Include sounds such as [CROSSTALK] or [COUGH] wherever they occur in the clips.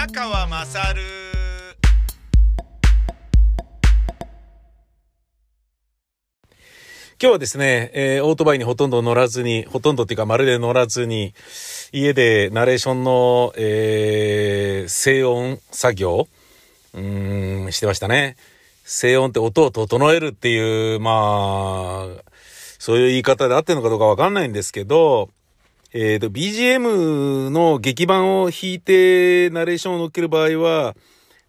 宮川まさる今日はですね、えー、オートバイにほとんど乗らずに、ほとんどっていうかまるで乗らずに、家でナレーションの、えー、静音作業、うん、してましたね。静音って音を整えるっていう、まあ、そういう言い方で合ってるのかどうかわかんないんですけど、えっ、ー、と、BGM の劇版を弾いてナレーションを乗っける場合は、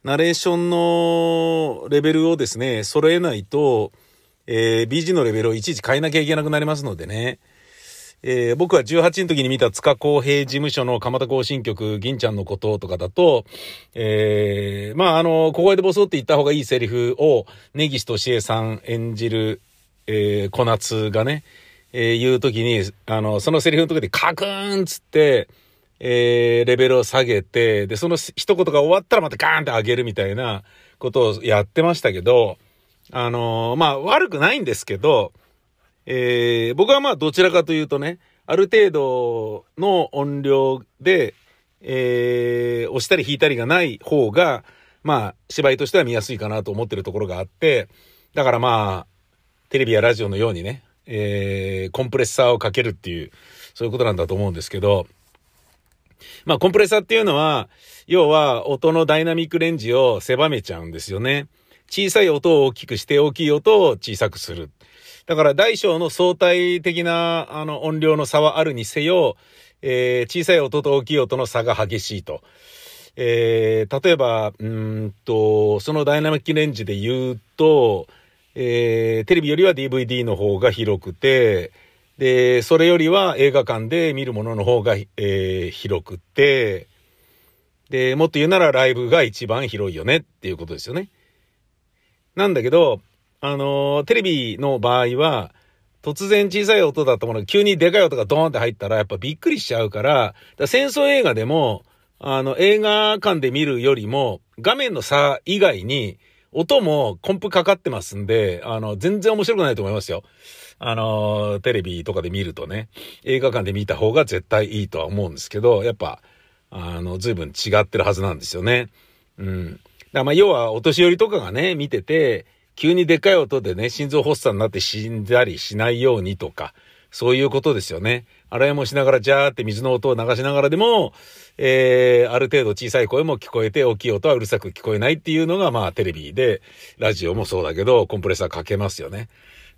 ナレーションのレベルをですね、揃えないと、えー、BG のレベルをいちいち変えなきゃいけなくなりますのでね。えー、僕は18の時に見た塚公平事務所の蒲田行進曲、銀ちゃんのこととかだと、えー、まあ、あの、小声でボソって言った方がいいセリフを、根岸敏恵さん演じる、えー、小夏がね、えー、言う時に、あの、そのセリフの時でカクーンつって、えー、レベルを下げて、で、その一言が終わったらまたガーンって上げるみたいなことをやってましたけど、あのー、まあ、悪くないんですけど、えー、僕はまあ、どちらかというとね、ある程度の音量で、えー、押したり弾いたりがない方が、まあ、芝居としては見やすいかなと思ってるところがあって、だからまあ、テレビやラジオのようにね、えー、コンプレッサーをかけるっていう、そういうことなんだと思うんですけど、まあ、コンプレッサーっていうのは、要は音のダイナミックレンジを狭めちゃうんですよね。小さい音を大きくして大きい音を小さくする。だから大小の相対的なあの音量の差はあるにせよ、えー、小さい音と大きい音の差が激しいと。えー、例えば、うんと、そのダイナミックレンジで言うと、えー、テレビよりは DVD の方が広くて、で、それよりは映画館で見るものの方が、えー、広くて、で、もっと言うならライブが一番広いよねっていうことですよね。なんだけど、あのー、テレビの場合は、突然小さい音だったものが急にでかい音がドーンって入ったらやっぱびっくりしちゃうから、から戦争映画でも、あの、映画館で見るよりも、画面の差以外に、音もコンプかかってますんで、あの、全然面白くないと思いますよ。あの、テレビとかで見るとね、映画館で見た方が絶対いいとは思うんですけど、やっぱ、あの、随分違ってるはずなんですよね。うん。だまあ、要は、お年寄りとかがね、見てて、急にでかい音でね、心臓発作になって死んだりしないようにとか、そういうことですよね。洗いもしながら、ジャーって水の音を流しながらでも、えー、ある程度小さい声も聞こえて、大きい音はうるさく聞こえないっていうのが、まあ、テレビで、ラジオもそうだけど、コンプレッサーかけますよね。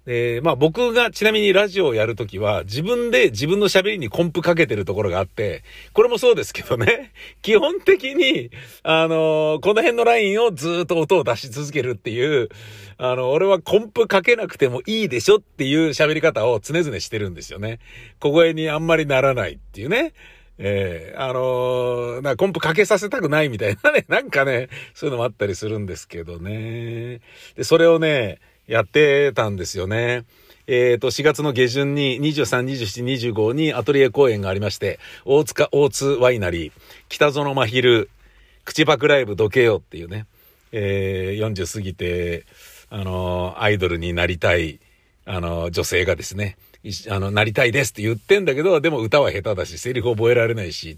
で、まあ僕がちなみにラジオをやるときは自分で自分の喋りにコンプかけてるところがあって、これもそうですけどね、[LAUGHS] 基本的に、あの、この辺のラインをずっと音を出し続けるっていう、あの、俺はコンプかけなくてもいいでしょっていう喋り方を常々してるんですよね。小声にあんまりならないっていうね。ええー、あのー、な、コンプかけさせたくないみたいなね、なんかね、そういうのもあったりするんですけどね。で、それをね、やってたんですよね。えっ、ー、と、4月の下旬に23、27、25にアトリエ公演がありまして、大塚大津ワイナリー、北園真昼、口パクライブどけよっていうね、えー、40過ぎて、あの、アイドルになりたい、あの、女性がですね、あの、なりたいですって言ってんだけど、でも歌は下手だし、セリフ覚えられないし、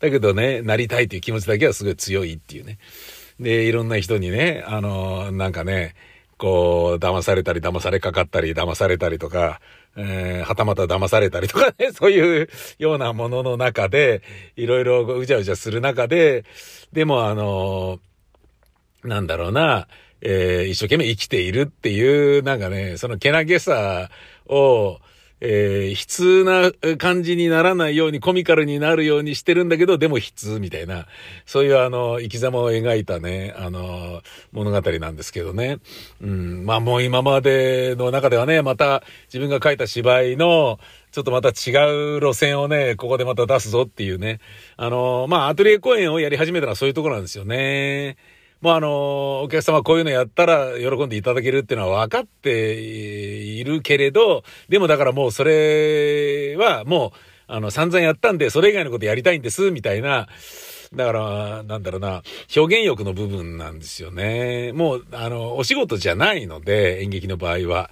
だけどね、なりたいっていう気持ちだけはすごい強いっていうね。で、いろんな人にね、あの、なんかね、こう、騙されたり、騙されかかったり、騙されたりとか、えー、はたまた騙されたりとかね、[LAUGHS] そういうようなものの中で、いろいろうじゃうじゃする中で、でもあの、なんだろうな、えー、一生懸命生きているっていう、なんかね、そのけなげさを、えー、悲痛な感じにならないように、コミカルになるようにしてるんだけど、でも悲痛みたいな、そういうあの、生き様を描いたね、あの、物語なんですけどね。うん、まあもう今までの中ではね、また自分が書いた芝居の、ちょっとまた違う路線をね、ここでまた出すぞっていうね。あの、まあ、アトリエ公演をやり始めたのはそういうところなんですよね。もうあの、お客様こういうのやったら喜んでいただけるっていうのは分かっているけれど、でもだからもうそれはもう、あの、散々やったんで、それ以外のことやりたいんです、みたいな、だから、なんだろうな、表現欲の部分なんですよね。もう、あの、お仕事じゃないので、演劇の場合は。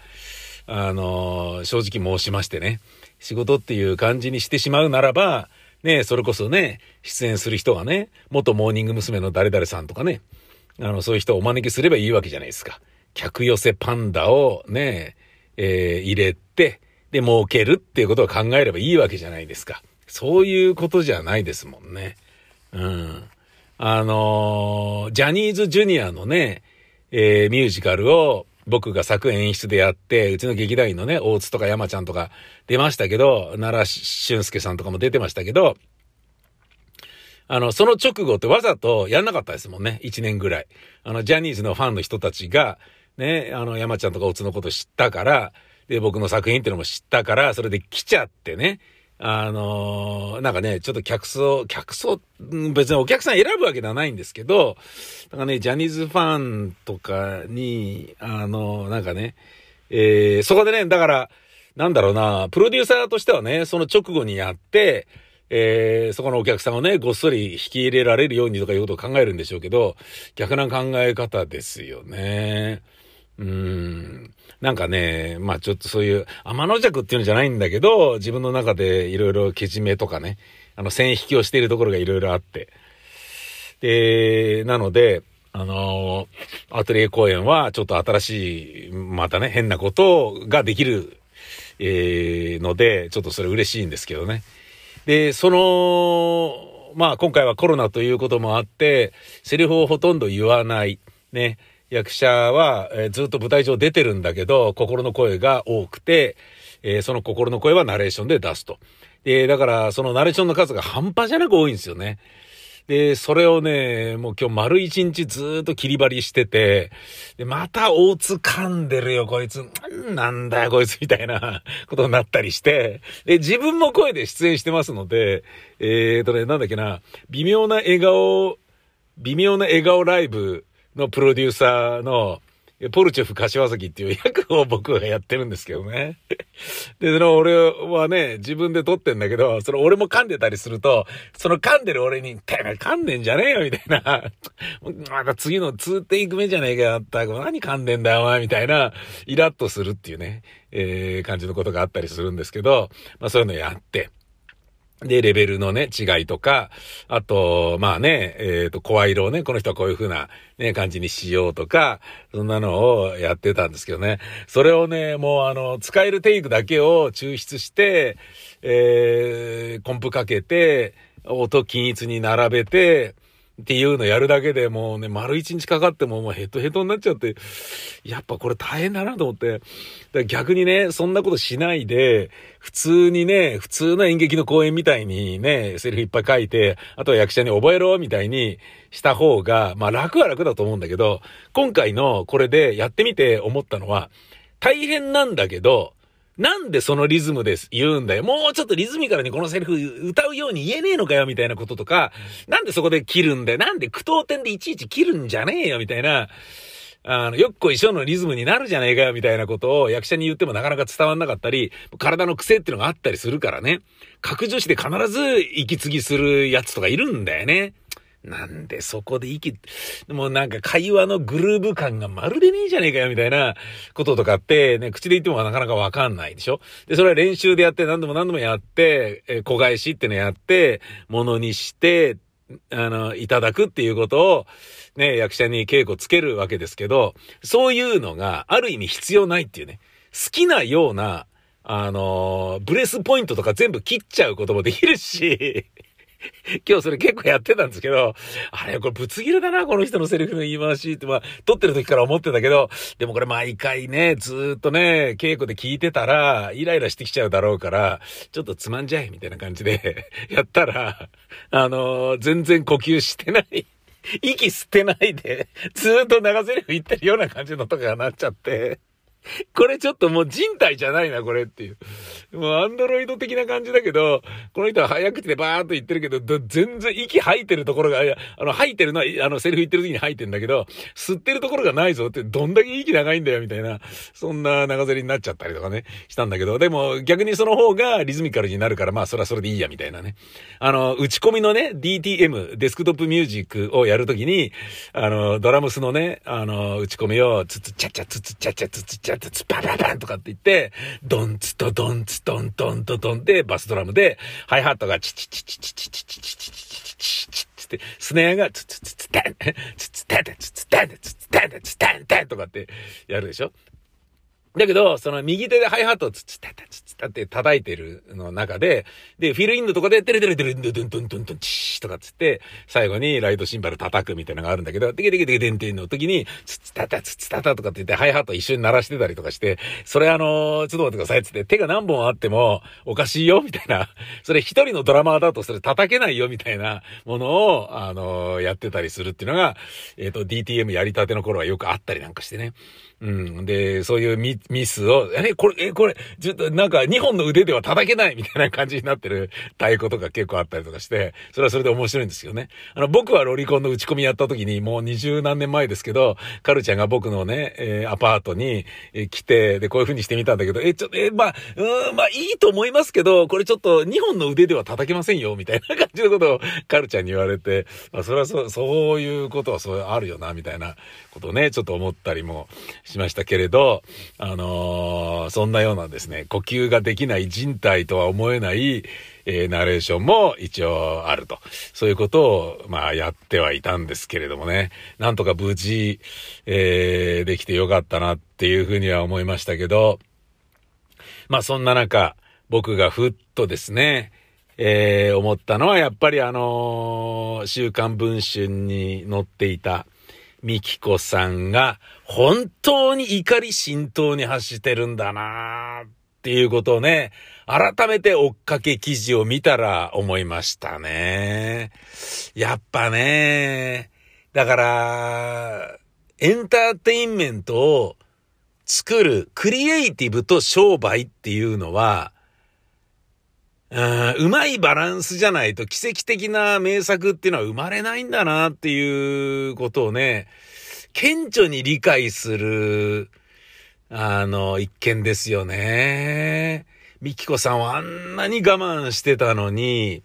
あの、正直申しましてね。仕事っていう感じにしてしまうならば、ね、それこそね、出演する人がね、元モーニング娘。の誰々さんとかね、あの、そういう人をお招きすればいいわけじゃないですか。客寄せパンダをね、えー、入れて、で、儲けるっていうことを考えればいいわけじゃないですか。そういうことじゃないですもんね。うん。あのー、ジャニーズジュニアのね、えー、ミュージカルを僕が作演出でやって、うちの劇団員のね、大津とか山ちゃんとか出ましたけど、奈良俊介さんとかも出てましたけど、あの、その直後ってわざとやんなかったですもんね。一年ぐらい。あの、ジャニーズのファンの人たちが、ね、あの、山ちゃんとか大津のこと知ったから、で、僕の作品っていうのも知ったから、それで来ちゃってね。あのー、なんかね、ちょっと客層、客層、別にお客さん選ぶわけではないんですけど、なんかね、ジャニーズファンとかに、あのー、なんかね、えー、そこでね、だから、なんだろうな、プロデューサーとしてはね、その直後にやって、えー、そこのお客さんをね、ごっそり引き入れられるようにとかいうことを考えるんでしょうけど、逆な考え方ですよね。うん。なんかね、まあちょっとそういう天の弱っていうのじゃないんだけど、自分の中でいろいろけじめとかね、あの線引きをしているところがいろいろあって。で、なので、あの、アトリエ公演はちょっと新しい、またね、変なことができる、えー、ので、ちょっとそれ嬉しいんですけどね。で、その、まあ今回はコロナということもあって、セリフをほとんど言わない。ね。役者は、えー、ずっと舞台上出てるんだけど、心の声が多くて、えー、その心の声はナレーションで出すと。で、だから、そのナレーションの数が半端じゃなく多いんですよね。で、それをね、もう今日丸一日ずっと切り張りしてて、で、また大津噛んでるよ、こいつ。なんだよ、こいつ、みたいな [LAUGHS] ことになったりして、で、自分も声で出演してますので、えーとね、なんだっけな、微妙な笑顔、微妙な笑顔ライブのプロデューサーの、ポルチェフ柏崎っていう役を僕がやってるんですけどね。[LAUGHS] で、その俺はね、自分で撮ってんだけど、その俺も噛んでたりすると、その噛んでる俺に、てめえ噛んでんじゃねえよみたいな。[LAUGHS] また次の2テイク目じゃねえかよった何噛んでんだよお前みたいな、イラッとするっていうね、えー、感じのことがあったりするんですけど、まあそういうのやって。で、レベルのね、違いとか、あと、まあね、えっ、ー、と、声色をね、この人はこういう風なね、感じにしようとか、そんなのをやってたんですけどね。それをね、もうあの、使えるテイクだけを抽出して、えー、コンプかけて、音均一に並べて、っていうのやるだけでもうね、丸一日かかってももうヘトヘトになっちゃって、やっぱこれ大変だなと思って。だ逆にね、そんなことしないで、普通にね、普通の演劇の公演みたいにね、セリフいっぱい書いて、あとは役者に覚えろみたいにした方が、まあ楽は楽だと思うんだけど、今回のこれでやってみて思ったのは、大変なんだけど、なんでそのリズムです言うんだよ。もうちょっとリズミカルにこのセリフ歌うように言えねえのかよみたいなこととか、なんでそこで切るんだよ。なんで句読点でいちいち切るんじゃねえよみたいな、あの、よっこいしょのリズムになるじゃねえかよみたいなことを役者に言ってもなかなか伝わんなかったり、体の癖っていうのがあったりするからね。格女子で必ず息継ぎするやつとかいるんだよね。なんでそこで息、もうなんか会話のグルーブ感がまるでねえじゃねえかよみたいなこととかってね、口で言ってもなかなかわかんないでしょ？で、それは練習でやって何度も何度もやって、えー、小返しってのやって、ものにして、あの、いただくっていうことを、ね、役者に稽古つけるわけですけど、そういうのがある意味必要ないっていうね、好きなような、あの、ブレスポイントとか全部切っちゃうこともできるし、[LAUGHS] 今日それ結構やってたんですけど、あれ、これぶつ切れだな、この人のセリフの言い回しって、まあ、撮ってる時から思ってたけど、でもこれ毎回ね、ずっとね、稽古で聞いてたら、イライラしてきちゃうだろうから、ちょっとつまんじゃえ、みたいな感じで [LAUGHS] やったら、あのー、全然呼吸してない。息吸ってないで、ずっと長セリフ言ってるような感じのとかがなっちゃって、[LAUGHS] これちょっともう人体じゃないな、これっていう。もうアンドロイド的な感じだけど、この人は早口でバーっと言ってるけど、全然息吐いてるところが、あの、吐いてるのは、あの、セリフ言ってる時に吐いてるんだけど、吸ってるところがないぞって、どんだけ息長いんだよ、みたいな、そんな長ゼリになっちゃったりとかね、したんだけど、でも逆にその方がリズミカルになるから、まあ、それはそれでいいや、みたいなね。あの、打ち込みのね、DTM、デスクトップミュージックをやるときに、あの、ドラムスのね、あの、打ち込みを、つつちゃちゃ、つつちゃちゃ、つつちゃチャツツパパパンとかって言って、ドンツとドンツドンドンとドンでバスドラムで、ハイハットがチチチチチチチチチチチチチチチって、スネアがツツツツテン、ツツテンツツテンツツテンツテンテンとかってやるでしょだけど、その右手でハイハットをつつたたつつたって叩いてるの中で、で、フィルインドとかで、テレテレテレ、ドゥンドゥンドゥンドゥンドゥン、チーとかつって、最後にライトシンバル叩くみたいなのがあるんだけど、テケテケテケテンテンの時に、つつたたつつたたとかって言って、ハイハット一緒に鳴らしてたりとかして、それあの、ちょっと待ってくださいつって、手が何本あってもおかしいよみたいな、それ一人のドラマーだとそれ叩けないよみたいなものを、あの、やってたりするっていうのが、えっ、ー、と、DTM やりたての頃はよくあったりなんかしてね。うん。で、そういうミスを、え、これ、え、これ、ちょっとなんか2本の腕では叩けないみたいな感じになってる太鼓とか結構あったりとかして、それはそれで面白いんですよね。あの、僕はロリコンの打ち込みやった時に、もう二十何年前ですけど、カルちゃんが僕のね、えー、アパートに、え、来て、で、こういう風にしてみたんだけど、え、ちょっと、え、まあ、うん、まあ、いいと思いますけど、これちょっと2本の腕では叩けませんよ、みたいな感じのことをカルちゃんに言われて、まあ、それはそ、そういうことはそうあるよな、みたいなことをね、ちょっと思ったりもしましたけれど、あのー、そんなようなですね、呼吸ができない人体とは思えない、えー、ナレーションも一応あると。そういうことを、まあ、やってはいたんですけれどもね。なんとか無事、えー、できてよかったなっていうふうには思いましたけど、まあ、そんな中、僕がふっとですね、えー、思ったのはやっぱりあのー、週刊文春に載っていた、みきこさんが本当に怒り浸透に発してるんだなっていうことをね、改めて追っかけ記事を見たら思いましたね。やっぱね、だから、エンターテインメントを作るクリエイティブと商売っていうのは、うまいバランスじゃないと奇跡的な名作っていうのは生まれないんだなっていうことをね、顕著に理解する、あの、一件ですよね。ミキコさんはあんなに我慢してたのに、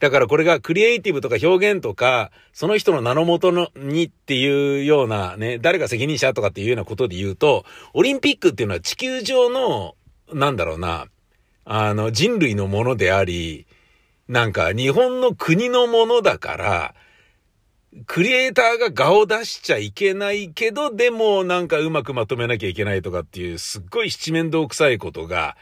だからこれがクリエイティブとか表現とか、その人の名のもとのにっていうようなね、誰が責任者とかっていうようなことで言うと、オリンピックっていうのは地球上の、なんだろうな、あの、人類のものであり、なんか日本の国のものだから、クリエイターが画を出しちゃいけないけど、でもなんかうまくまとめなきゃいけないとかっていう、すっごい七面倒くさいことが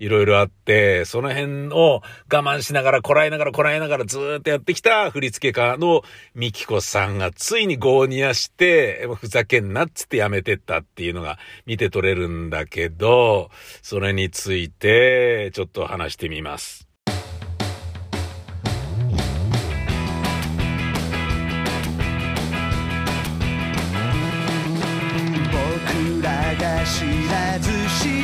いろいろあって、その辺を我慢しながら、こらえながら、こらえながらずーっとやってきた振付家のミキコさんがついにゴーニアして、ふざけんなっつってやめてったっていうのが見て取れるんだけど、それについてちょっと話してみます。仔细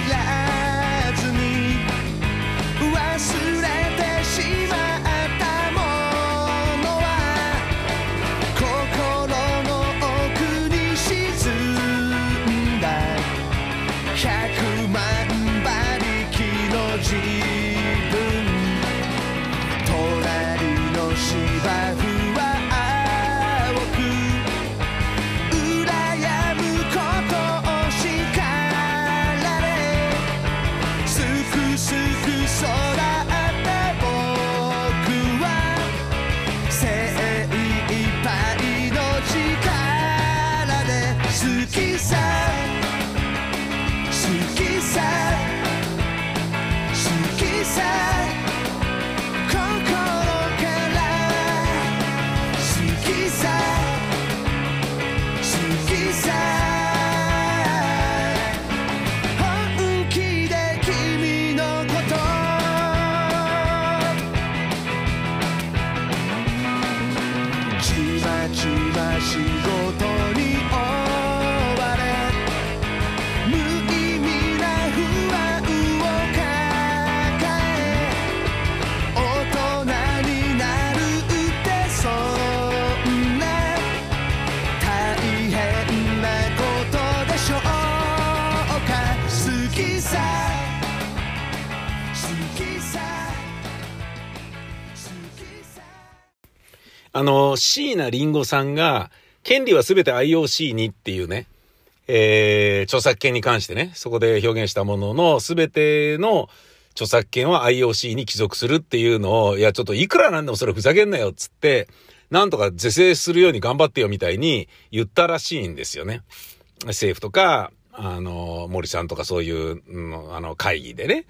の、椎名林檎さんが、権利はすべて IOC にっていうね、えー、著作権に関してね、そこで表現したものの全ての著作権は IOC に帰属するっていうのを、いや、ちょっといくらなんでもそれふざけんなよっつって、なんとか是正するように頑張ってよみたいに言ったらしいんですよね。政府とか、あの、森さんとかそういう、うん、あの、会議でね。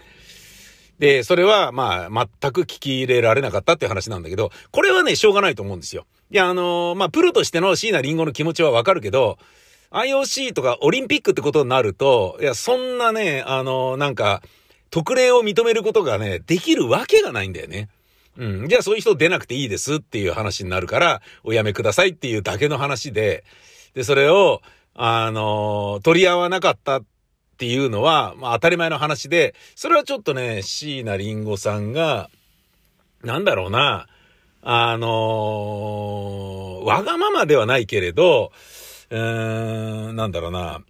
で、それは、まあ、全く聞き入れられなかったっていう話なんだけど、これはね、しょうがないと思うんですよ。いや、あの、まあ、プロとしての椎名林檎の気持ちはわかるけど、IOC とかオリンピックってことになると、いや、そんなね、あの、なんか、特例を認めることがね、できるわけがないんだよね。うん。じゃあそういう人出なくていいですっていう話になるから、おやめくださいっていうだけの話で、で、それを、あの、取り合わなかったていうのは、まあ当たり前の話で、それはちょっとね、椎名林檎さんが、なんだろうな、あのわがままではないけれど、うーん、なんだろうな、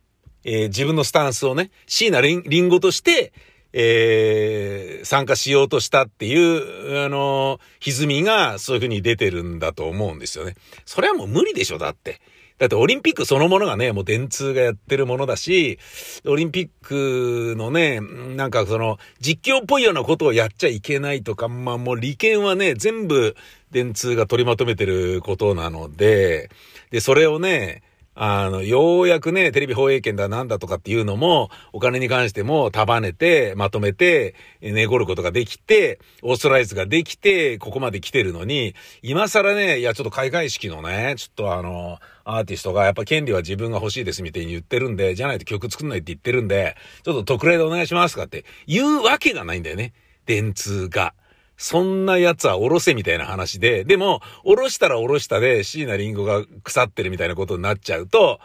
えー、自分のスタンスをね、椎名林檎として、えー、参加しようとしたっていう、あの歪みがそういう風に出てるんだと思うんですよね。それはもう無理でしょ、だって。だってオリンピックそのものがね、もう電通がやってるものだし、オリンピックのね、なんかその実況っぽいようなことをやっちゃいけないとか、まあもう利権はね、全部電通が取りまとめてることなので、で、それをね、あの、ようやくね、テレビ放映権だなんだとかっていうのも、お金に関しても束ねて、まとめて、寝ごることができて、オーストライズができて、ここまで来てるのに、今更ね、いや、ちょっと開会式のね、ちょっとあの、アーティストがやっぱ権利は自分が欲しいですみたいに言ってるんで、じゃないと曲作んないって言ってるんで、ちょっと特例でお願いしますかって言うわけがないんだよね。電通が。そんな奴はおろせみたいな話で、でも、おろしたらおろしたで椎名林檎が腐ってるみたいなことになっちゃうと、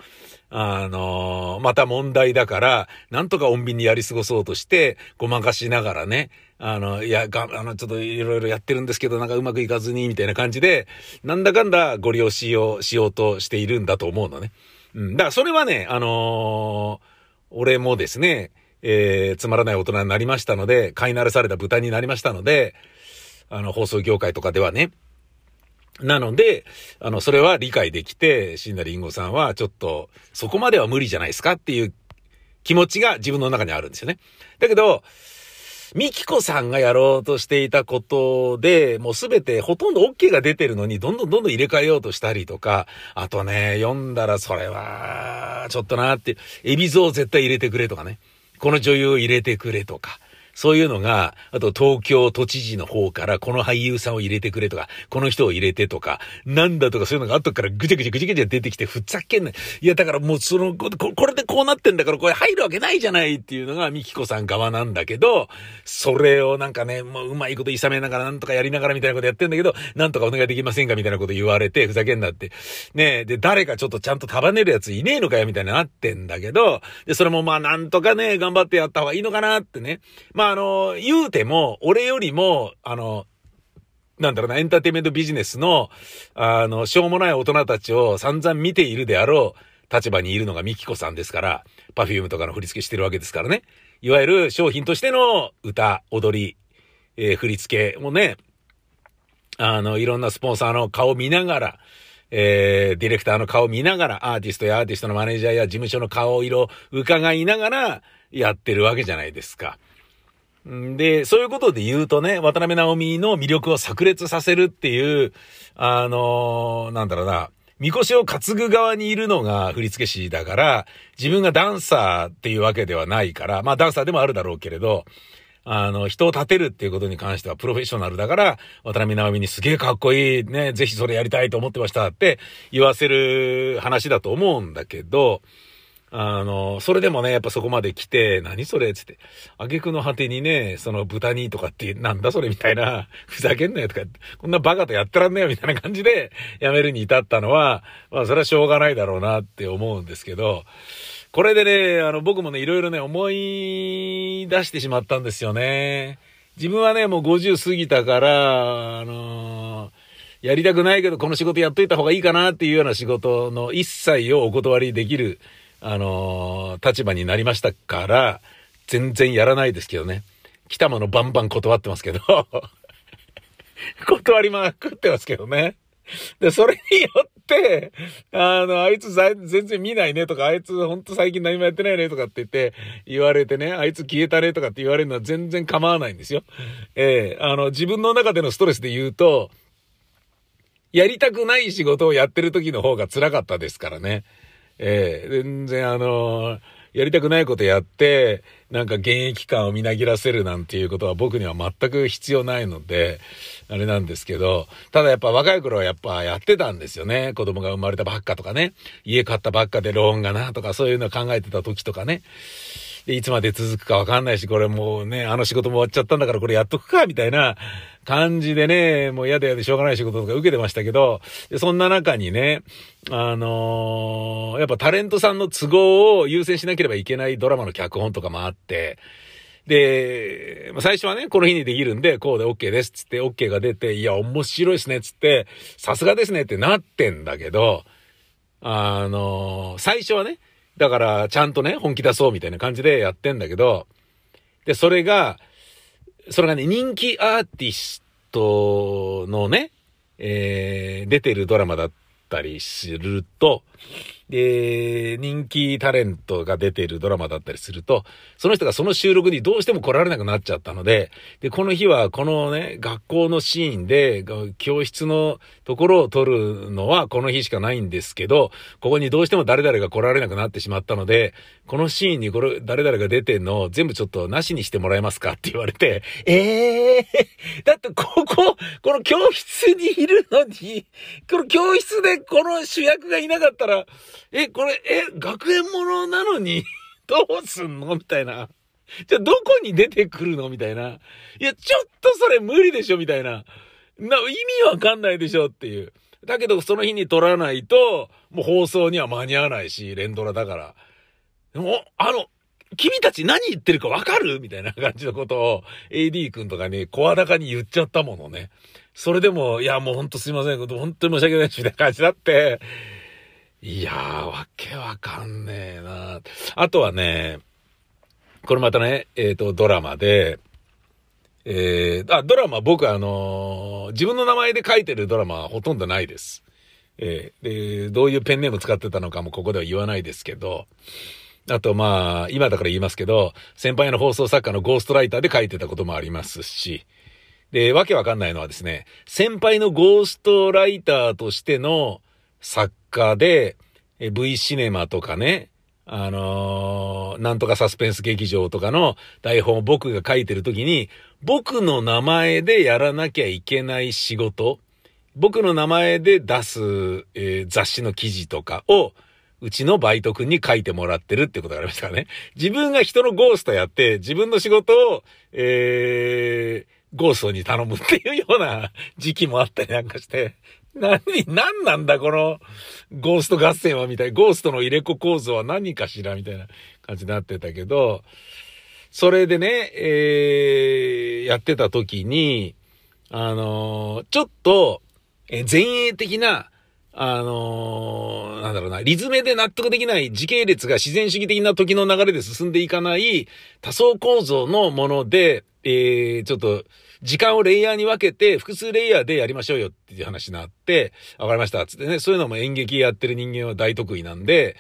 あのー、また問題だから、なんとか穏便にやり過ごそうとして、ごまかしながらね、あの、いや、が、あの、ちょっといろいろやってるんですけど、なんかうまくいかずに、みたいな感じで、なんだかんだご利用しよう、しようとしているんだと思うのね。うん。だからそれはね、あのー、俺もですね、えー、つまらない大人になりましたので、飼い慣れされた豚になりましたので、あの、放送業界とかではね。なので、あの、それは理解できて、死んだりんごさんは、ちょっと、そこまでは無理じゃないですかっていう気持ちが自分の中にあるんですよね。だけど、ミキコさんがやろうとしていたことで、もうすべてほとんど OK が出てるのに、どんどんどんどん入れ替えようとしたりとか、あとね、読んだらそれは、ちょっとなって、エビゾを絶対入れてくれとかね、この女優を入れてくれとか、そういうのが、あと東京都知事の方からこの俳優さんを入れてくれとか、この人を入れてとか、なんだとかそういうのが後からぐちゃぐちゃぐちゃぐちゃ出てきてふざけんない。いや、だからもうその、ここれでこうなってんだからこれ入るわけないじゃないっていうのがミキコさん側なんだけど、それをなんかね、もううまいこといさめながらなんとかやりながらみたいなことやってんだけど、なんとかお願いできませんかみたいなこと言われて、ふざけんなって。ねで、誰かちょっとちゃんと束ねるやついねえのかよみたいになってんだけど、で、それもまあなんとかね、頑張ってやった方がいいのかなってね。まああの、言うても、俺よりも、あの、なんだろうな、エンターテイメントビジネスの、あの、しょうもない大人たちを散々見ているであろう立場にいるのがミキコさんですから、パフュームとかの振り付けしてるわけですからね。いわゆる商品としての歌、踊り、えー、振り付けもね、あの、いろんなスポンサーの顔見ながら、えー、ディレクターの顔見ながら、アーティストやアーティストのマネージャーや事務所の顔色を伺いながらやってるわけじゃないですか。で、そういうことで言うとね、渡辺直美の魅力を炸裂させるっていう、あのー、なんだろうな、みこしを担ぐ側にいるのが振付師だから、自分がダンサーっていうわけではないから、まあダンサーでもあるだろうけれど、あの、人を立てるっていうことに関してはプロフェッショナルだから、渡辺直美にすげえかっこいいね、ぜひそれやりたいと思ってましたって言わせる話だと思うんだけど、あの、それでもね、やっぱそこまで来て、何それつって、挙句の果てにね、その豚にとかって、なんだそれみたいな、[LAUGHS] ふざけんなよとか、こんなバカとやってらんねえよみたいな感じで、やめるに至ったのは、まあそれはしょうがないだろうなって思うんですけど、これでね、あの、僕もね、いろいろね、思い出してしまったんですよね。自分はね、もう50過ぎたから、あのー、やりたくないけど、この仕事やっといた方がいいかなっていうような仕事の一切をお断りできるあのー、立場になりましたから、全然やらないですけどね。来たものバンバン断ってますけど [LAUGHS] 断りまくってますけどね。で、それによって、あの、あいつ全然見ないねとか、あいつほんと最近何もやってないねとかって言って言われてね、あいつ消えたねとかって言われるのは全然構わないんですよ。ええー、あの、自分の中でのストレスで言うと、やりたくない仕事をやってる時の方が辛かったですからね。ええー、全然あのーやりたくないことやって、なんか現役感をみなぎらせるなんていうことは僕には全く必要ないので、あれなんですけど、ただやっぱ若い頃はやっぱやってたんですよね。子供が生まれたばっかとかね。家買ったばっかでローンがなとかそういうの考えてた時とかね。で、いつまで続くかわかんないし、これもうね、あの仕事も終わっちゃったんだからこれやっとくか、みたいな感じでね、もう嫌で嫌でしょうがない仕事とか受けてましたけど、そんな中にね、あのー、やっぱタレントさんの都合を優先しなければいけないドラマの脚本とかもあって、で、最初はね、この日にできるんで、こうで OK ですっつって OK が出て、いや、面白いっすねっつって、さすがですねってなってんだけど、あのー、最初はね、だから、ちゃんとね、本気出そうみたいな感じでやってんだけど、で、それが、それがね、人気アーティストのね、えー、出てるドラマだったりすると、で、人気タレントが出ているドラマだったりすると、その人がその収録にどうしても来られなくなっちゃったので、で、この日はこのね、学校のシーンで、教室のところを撮るのはこの日しかないんですけど、ここにどうしても誰々が来られなくなってしまったので、このシーンにこれ、誰々が出てんのを全部ちょっとなしにしてもらえますかって言われて、ええー、だってここ、この教室にいるのに、この教室でこの主役がいなかったら、え、これ、え、学園ものなのに [LAUGHS] どうすんの？みたいな。じゃ、どこに出てくるの？みたいな。いや、ちょっとそれ無理でしょ？みたいな。な、意味わかんないでしょ？っていう。だけど、その日に撮らないと、もう放送には間に合わないし、連ドラだから。でも、あの、君たち何言ってるかわかる？みたいな感じのことを AD 君とかに声高に言っちゃったものね。それでも、いや、もうほんとすいません。本当に申し訳ないし、みたいな感じになって、いやー、わけわかんねえな。あとはね、これまたね、えっ、ー、と、ドラマで、えー、あ、ドラマ僕あのー、自分の名前で書いてるドラマはほとんどないです。えー、で、どういうペンネーム使ってたのかもここでは言わないですけど、あとまあ、今だから言いますけど、先輩の放送作家のゴーストライターで書いてたこともありますし、で、わけわかんないのはですね、先輩のゴーストライターとしての作家で、V シネマとかね、あのー、なんとかサスペンス劇場とかの台本を僕が書いてる時に、僕の名前でやらなきゃいけない仕事、僕の名前で出す、えー、雑誌の記事とかを、うちのバイト君に書いてもらってるってことがありましたからね。自分が人のゴーストやって、自分の仕事を、えー、ゴーストに頼むっていうような時期もあったりなんかして、何、何なんだこのゴースト合戦はみたい。ゴーストの入れ子構造は何かしらみたいな感じになってたけど、それでね、えー、やってた時に、あのー、ちょっと、え前衛的な、あのー、なんだろうな、リズムで納得できない時系列が自然主義的な時の流れで進んでいかない多層構造のもので、えー、ちょっと、時間をレイヤーに分けて、複数レイヤーでやりましょうよっていう話になって、わかりました。つってね、そういうのも演劇やってる人間は大得意なんで、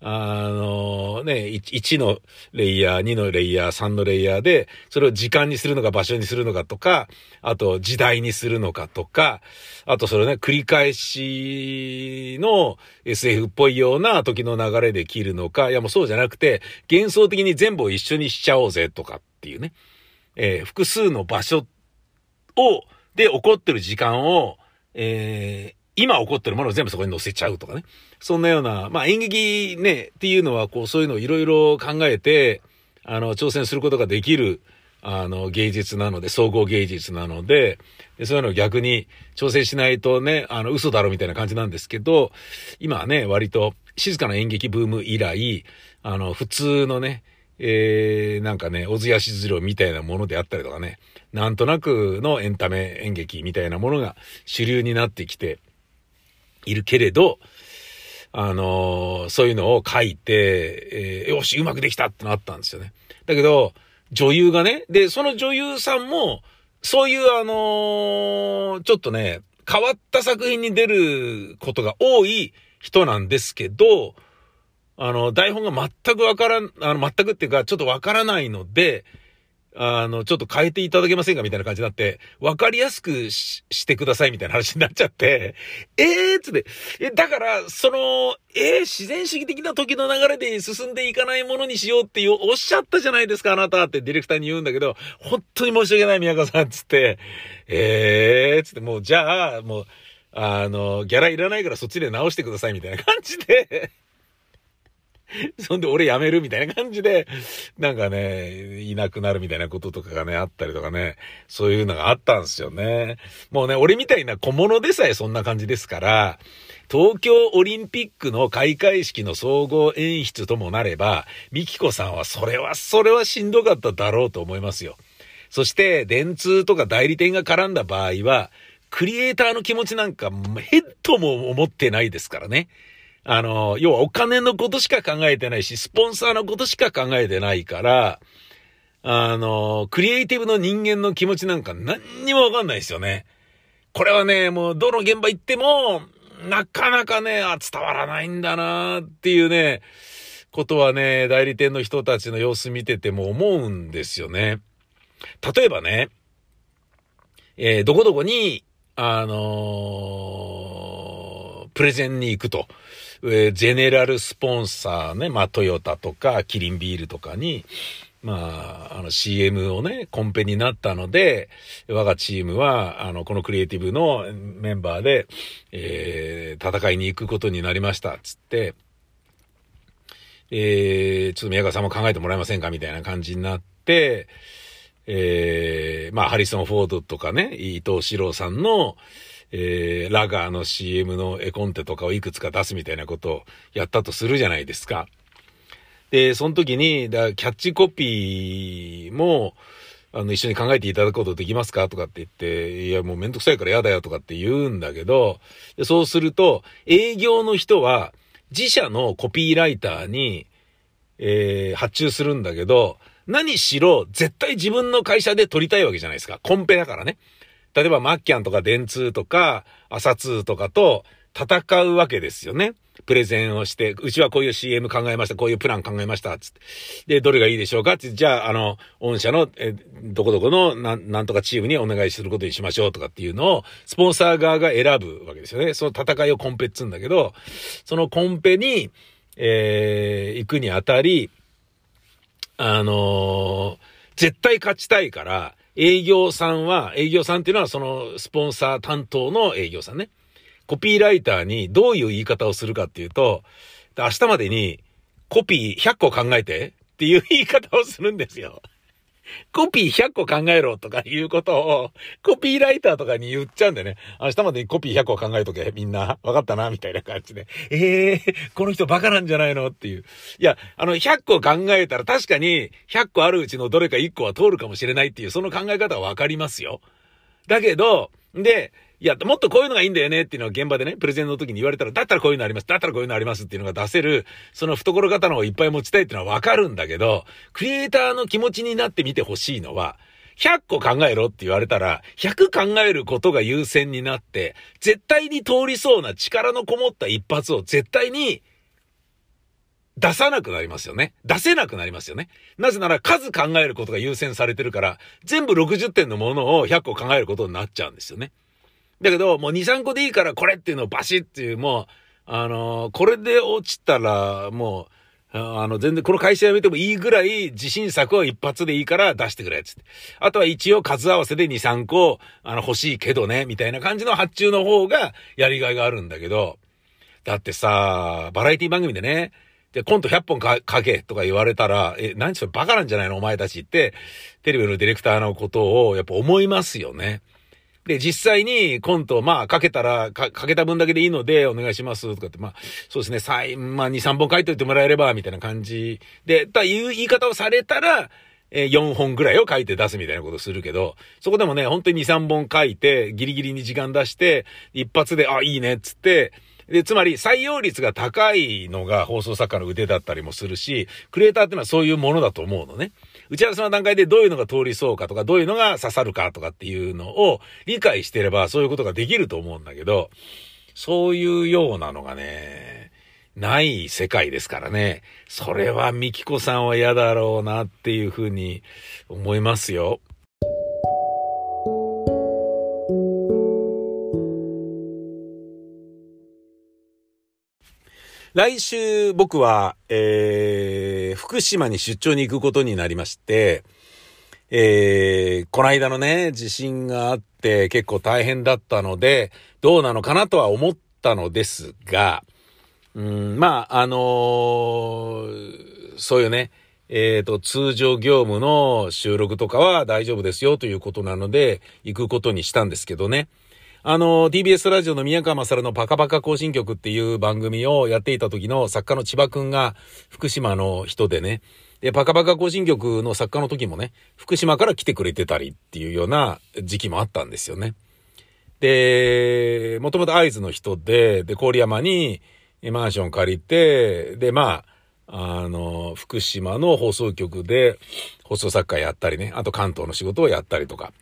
あのね、1のレイヤー、2のレイヤー、3のレイヤーで、それを時間にするのか場所にするのかとか、あと時代にするのかとか、あとそれね、繰り返しの SF っぽいような時の流れで切るのか、いやもうそうじゃなくて、幻想的に全部を一緒にしちゃおうぜとかっていうね。えー、複数の場所を、で起こってる時間を、えー、今起こってるものを全部そこに載せちゃうとかね。そんなような、まあ演劇ね、っていうのはこうそういうのをいろいろ考えて、あの、挑戦することができる、あの、芸術なので、総合芸術なので、でそういうのを逆に挑戦しないとね、あの、嘘だろみたいな感じなんですけど、今はね、割と静かな演劇ブーム以来、あの、普通のね、えー、なんかね、小津安二郎みたいなものであったりとかね、なんとなくのエンタメ演劇みたいなものが主流になってきているけれど、あのー、そういうのを書いて、えー、よし、うまくできたってなったんですよね。だけど、女優がね、で、その女優さんも、そういうあのー、ちょっとね、変わった作品に出ることが多い人なんですけど、あの、台本が全くわからん、あの、全くっていうか、ちょっとわからないので、あの、ちょっと変えていただけませんかみたいな感じになって、わかりやすくしてくださいみたいな話になっちゃって、[LAUGHS] えーつって、え、だから、その、えー、自然主義的な時の流れで進んでいかないものにしようっていう、おっしゃったじゃないですか、あなたってディレクターに言うんだけど、本当に申し訳ない、宮川さん、つって、えーつって、もう、じゃあ、もう、あの、ギャラいらないからそっちで直してくださいみたいな感じで。[LAUGHS] そんで俺辞めるみたいな感じで、なんかね、いなくなるみたいなこととかがね、あったりとかね、そういうのがあったんですよね。もうね、俺みたいな小物でさえそんな感じですから、東京オリンピックの開会式の総合演出ともなれば、ミキコさんはそれは、それはしんどかっただろうと思いますよ。そして、電通とか代理店が絡んだ場合は、クリエイターの気持ちなんかヘッドも思ってないですからね。あの、要はお金のことしか考えてないし、スポンサーのことしか考えてないから、あの、クリエイティブの人間の気持ちなんか何にもわかんないですよね。これはね、もうどの現場行っても、なかなかね、あ、伝わらないんだなっていうね、ことはね、代理店の人たちの様子見てても思うんですよね。例えばね、えー、どこどこに、あのー、プレゼンに行くと。えー、ゼネラルスポンサーね、まあトヨタとかキリンビールとかに、まあ、あの CM をね、コンペになったので、我がチームは、あの、このクリエイティブのメンバーで、えー、戦いに行くことになりました、つって、えー、ちょっと宮川さんも考えてもらえませんかみたいな感じになって、えー、まあ、ハリソン・フォードとかね、伊藤四郎さんの、えー、ラガーの CM の絵コンテとかをいくつか出すみたいなことをやったとするじゃないですか。で、その時に、だキャッチコピーも、あの、一緒に考えていただくことできますかとかって言って、いや、もうめんどくさいから嫌だよとかって言うんだけど、そうすると、営業の人は、自社のコピーライターに、えー、発注するんだけど、何しろ、絶対自分の会社で撮りたいわけじゃないですか。コンペだからね。例えばマッキャンとか電通とか、朝通とかと戦うわけですよね。プレゼンをして、うちはこういう CM 考えました、こういうプラン考えました、つって。で、どれがいいでしょうか？って、じゃあ、あの、御社の、え、どこどこの、なん、なんとかチームにお願いすることにしましょうとかっていうのを、スポンサー側が選ぶわけですよね。その戦いをコンペっつうんだけど、そのコンペに、えー、行くにあたり、あのー、絶対勝ちたいから、営業さんは、営業さんっていうのはそのスポンサー担当の営業さんね。コピーライターにどういう言い方をするかっていうと、明日までにコピー100個考えてっていう言い方をするんですよ。コピー100個考えろとかいうことを、コピーライターとかに言っちゃうんだよね。明日までにコピー100個考えとけ、みんな。わかったなみたいな感じで。え [LAUGHS] えー、この人バカなんじゃないのっていう。いや、あの、100個考えたら確かに、100個あるうちのどれか1個は通るかもしれないっていう、その考え方はわかりますよ。だけど、で、いや、もっとこういうのがいいんだよねっていうのを現場でね、プレゼンの時に言われたら、だったらこういうのあります、だったらこういうのありますっていうのが出せる、その懐刀をいっぱい持ちたいっていうのはわかるんだけど、クリエイターの気持ちになってみてほしいのは、100個考えろって言われたら、100考えることが優先になって、絶対に通りそうな力のこもった一発を絶対に出さなくなりますよね。出せなくなりますよね。なぜなら数考えることが優先されてるから、全部60点のものを100個考えることになっちゃうんですよね。だけど、もう2、3個でいいからこれっていうのをバシッっていう、もう、あのー、これで落ちたら、もう、あの、全然この会社辞めてもいいぐらい自信作を一発でいいから出してくれ、つって。あとは一応数合わせで2、3個、あの、欲しいけどね、みたいな感じの発注の方がやりがいがあるんだけど、だってさ、バラエティ番組でね、で、コント100本かけとか言われたら、え、何それバカなんじゃないのお前たちって、テレビのディレクターのことをやっぱ思いますよね。で、実際にコント、まあ、かけたら、か、かけた分だけでいいので、お願いします、とかって、まあ、そうですね、さい、まあ、2、3本書いといてもらえれば、みたいな感じで、という言い方をされたら、えー、4本ぐらいを書いて出すみたいなことするけど、そこでもね、本当に2、3本書いて、ギリギリに時間出して、一発で、あ、いいね、つって、で、つまり採用率が高いのが放送作家の腕だったりもするし、クリエイターってのはそういうものだと思うのね。打ち合わせの段階でどういうのが通りそうかとか、どういうのが刺さるかとかっていうのを理解してればそういうことができると思うんだけど、そういうようなのがね、ない世界ですからね。それはミキコさんは嫌だろうなっていうふうに思いますよ。来週僕は、えー、福島に出張に行くことになりまして、えー、この間のね、地震があって結構大変だったので、どうなのかなとは思ったのですが、うん、まあ、あのー、そういうね、えっ、ー、と、通常業務の収録とかは大丈夫ですよということなので、行くことにしたんですけどね。あの、TBS ラジオの宮川勝のパカパカ更新曲っていう番組をやっていた時の作家の千葉くんが福島の人でね、で、パカパカ更新曲の作家の時もね、福島から来てくれてたりっていうような時期もあったんですよね。で、もともと会津の人で、で、郡山にマンション借りて、で、まあ、あの、福島の放送局で放送作家やったりね、あと関東の仕事をやったりとか、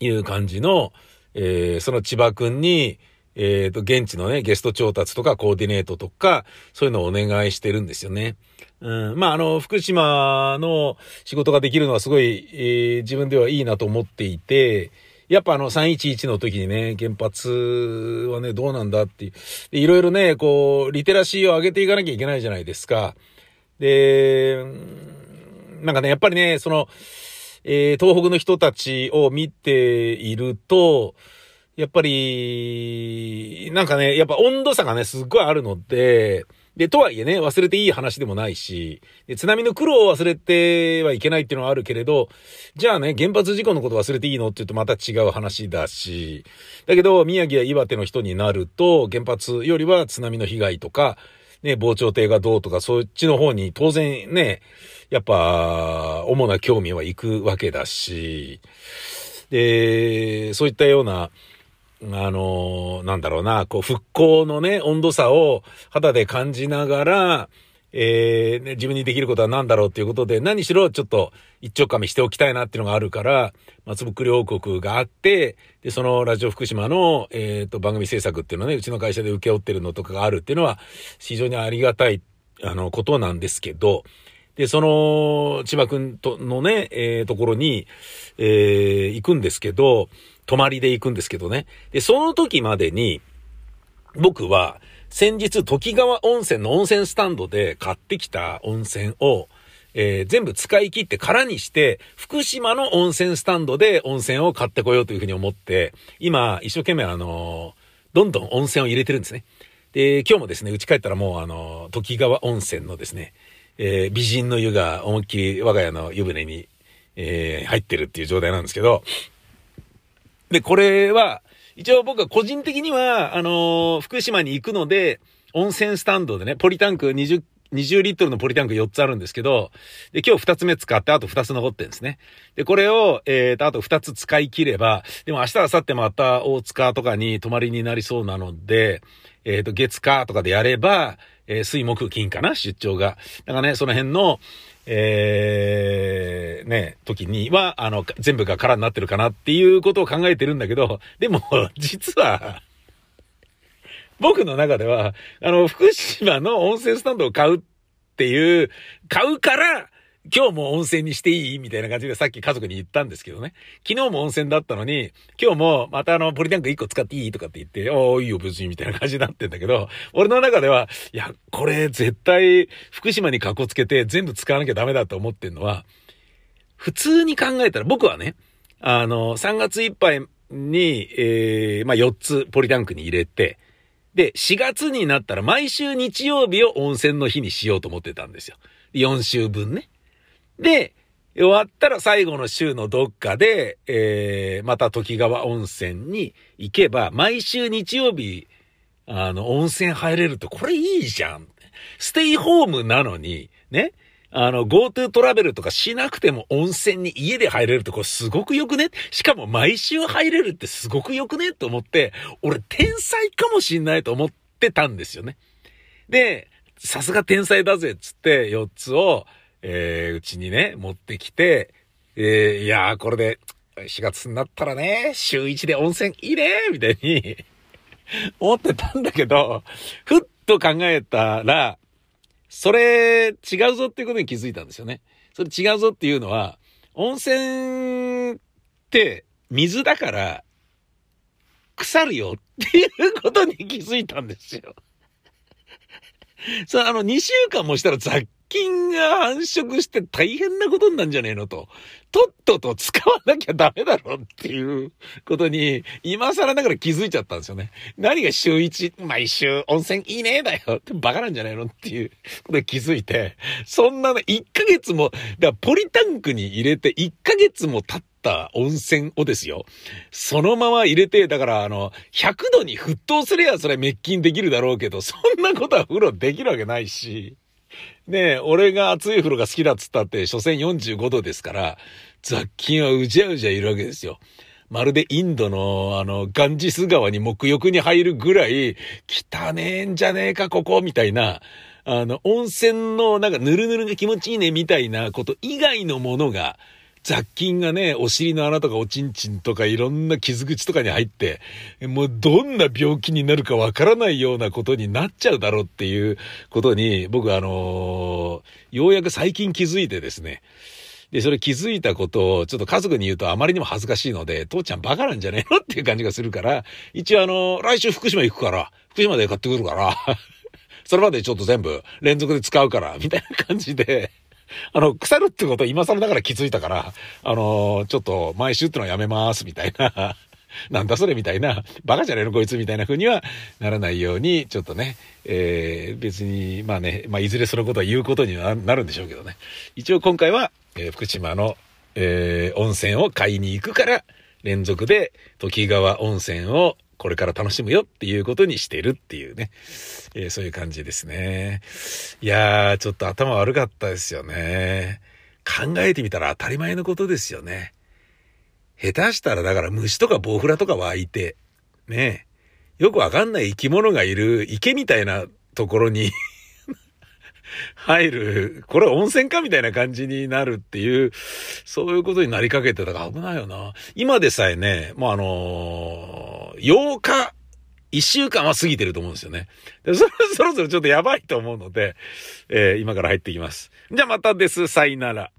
いう感じの、えー、その千葉くんに、えっ、ー、と、現地のね、ゲスト調達とかコーディネートとか、そういうのをお願いしてるんですよね。うん、まあ、あの、福島の仕事ができるのはすごい、えー、自分ではいいなと思っていて、やっぱあの311の時にね、原発はね、どうなんだっていう。いろいろね、こう、リテラシーを上げていかなきゃいけないじゃないですか。で、なんかね、やっぱりね、その、えー、東北の人たちを見ていると、やっぱり、なんかね、やっぱ温度差がね、すっごいあるので、で、とはいえね、忘れていい話でもないし、で津波の苦労を忘れてはいけないっていうのはあるけれど、じゃあね、原発事故のこと忘れていいのって言うとまた違う話だし、だけど、宮城や岩手の人になると、原発よりは津波の被害とか、ね、防潮堤がどうとか、そっちの方に当然ね、やっぱ、主な興味は行くわけだし、で、そういったような、あの、なんだろうな、こう、復興のね、温度差を肌で感じながら、えー、ね、自分にできることは何だろうっていうことで、何しろちょっと一丁噛みしておきたいなっていうのがあるから、松ぼっくり王国があって、で、そのラジオ福島の、えっ、ー、と、番組制作っていうのはね、うちの会社で請け負ってるのとかがあるっていうのは、非常にありがたい、あの、ことなんですけど、で、その、千葉くんとのね、えー、ところに、えー、行くんですけど、泊まりで行くんですけどね。で、その時までに、僕は、先日、時川温泉の温泉スタンドで買ってきた温泉を、えー、全部使い切って空にして、福島の温泉スタンドで温泉を買ってこようというふうに思って、今、一生懸命あのどんどん温泉を入れてるんですね。で、今日もですね、家帰ったらもうあの時川温泉のですね、え、美人の湯が思いっきり我が家の湯船に、え、入ってるっていう状態なんですけど、で、これは、一応僕は個人的には、あのー、福島に行くので、温泉スタンドでね、ポリタンク20、20リットルのポリタンク4つあるんですけど、で、今日2つ目使ってあと2つ残ってるんですね。で、これを、えーと、あと2つ使い切れば、でも明日、明後日また大塚とかに泊まりになりそうなので、えっ、ー、と、月火とかでやれば、えー、水木金かな出張が。だからね、その辺の、えー、ね、時には、あの、全部が空になってるかなっていうことを考えてるんだけど、でも、[LAUGHS] 実は、僕の中では、あの、福島の温泉スタンドを買うっていう、買うから、今日も温泉にしていい？みたいな感じでさっき家族に言ったんですけどね。昨日も温泉だったのに、今日もまたあの、ポリタンク1個使っていいとかって言って、おーいいよ別にみたいな感じになってんだけど、俺の中では、いや、これ絶対福島にカッつけて全部使わなきゃダメだと思ってんのは、普通に考えたら僕はね、あの、3月いっぱいに、えー、まあ、4つポリタンクに入れて、で、4月になったら毎週日曜日を温泉の日にしようと思ってたんですよ。4週分ね。で、終わったら最後の週のどっかで、えー、また時川温泉に行けば、毎週日曜日、あの、温泉入れるって、これいいじゃん。ステイホームなのに、ね。あの、GoTo トラベルとかしなくても温泉に家で入れるってこれすごくよくねしかも毎週入れるってすごくよくねと思って、俺天才かもしんないと思ってたんですよね。で、さすが天才だぜっつって4つを、えー、うちにね、持ってきて、えー、いやー、これで、4月になったらね、週1で温泉いいねみたいに [LAUGHS] 思ってたんだけど、ふっと考えたら、それ違うぞっていうことに気づいたんですよね。それ違うぞっていうのは、温泉って水だから腐るよっていうことに気づいたんですよ。そう、あの、2週間もしたら雑菌が繁殖して大変なことになんじゃねえのと。とっとと使わなきゃダメだろっていうことに、今更ながら気づいちゃったんですよね。何が週一、毎週温泉いいねだよってバカなんじゃないのっていうことで気づいて、そんなの1ヶ月も、だポリタンクに入れて1ヶ月も経った温泉をですよ。そのまま入れて、だからあの、100度に沸騰すればそれ滅菌できるだろうけど、そんなことは風呂できるわけないし。ね、俺が熱い風呂が好きだっつったって、所詮45度ですから、雑菌はうじゃうじゃいるわけですよ。まるでインドの、あの、ガンジス川に沐浴に入るぐらい、汚ねえんじゃねえか、ここ、みたいな、あの、温泉のなんかぬるぬるが気持ちいいね、みたいなこと以外のものが、雑菌がね、お尻の穴とかおちんちんとかいろんな傷口とかに入って、もうどんな病気になるかわからないようなことになっちゃうだろうっていうことに、僕あのー、ようやく最近気づいてですね、で、それ気づいたことをちょっと家族に言うとあまりにも恥ずかしいので、父ちゃんバカなんじゃねえのっていう感じがするから、一応あの、来週福島行くから、福島で買ってくるから [LAUGHS] それまでちょっと全部連続で使うから、みたいな感じで。[LAUGHS] あの、腐るってこと今更だから気づいたから、あの、ちょっと毎週ってのはやめます、みたいな。[LAUGHS] なんだそれみたいな、バカじゃねえのこいつみたいな風にはならないように、ちょっとね、えー、別に、まあね、まあいずれそのことは言うことにはなるんでしょうけどね。一応今回は、えー、福島の、えー、温泉を買いに行くから、連続で時川温泉をこれから楽しむよっていうことにしてるっていうね。えー、そういう感じですね。いやー、ちょっと頭悪かったですよね。考えてみたら当たり前のことですよね。下手したらだから虫とかボウフラとか湧いて、ねよくわかんない生き物がいる池みたいなところに [LAUGHS] 入る、これ温泉かみたいな感じになるっていう、そういうことになりかけてたから危ないよな。今でさえね、もうあのー、8日、1週間は過ぎてると思うんですよね。で [LAUGHS] そろそろちょっとやばいと思うので、えー、今から入っていきます。じゃあまたです。さいなら。